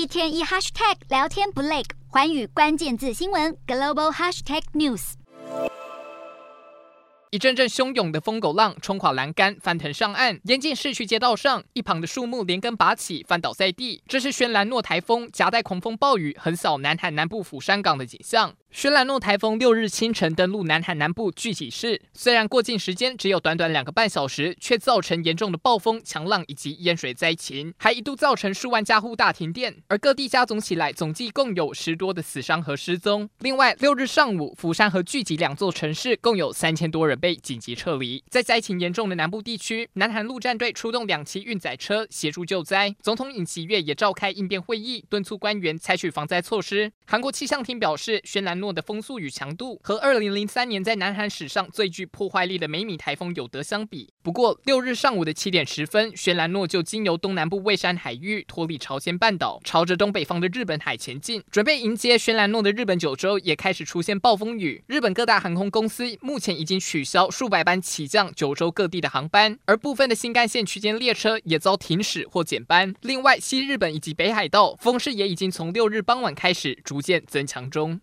一天一 hashtag 聊天不累，环宇关键字新闻 global hashtag news。一阵阵汹涌的疯狗浪冲垮栏杆，翻腾上岸，淹进市区街道上，一旁的树木连根拔起，翻倒在地。这是轩岚诺台风夹带狂风暴雨横扫南海南部釜山港的景象。轩岚诺台风六日清晨登陆南韩南部巨济市，虽然过境时间只有短短两个半小时，却造成严重的暴风、强浪以及淹水灾情，还一度造成数万家户大停电。而各地加总起来，总计共有十多的死伤和失踪。另外，六日上午，釜山和巨济两座城市共有三千多人被紧急撤离。在灾情严重的南部地区，南韩陆战队出动两栖运载车协助救灾，总统尹锡悦也召开应变会议，敦促官员采取防灾措施。韩国气象厅表示，轩岚诺的风速与强度和二零零三年在南韩史上最具破坏力的梅米台风有得相比。不过，六日上午的七点十分，轩岚诺就经由东南部蔚山海域脱离朝鲜半岛，朝着东北方的日本海前进。准备迎接轩岚诺的日本九州也开始出现暴风雨。日本各大航空公司目前已经取消数百班起降九州各地的航班，而部分的新干线区间列车也遭停驶或减班。另外，西日本以及北海道风势也已经从六日傍晚开始逐渐增强中。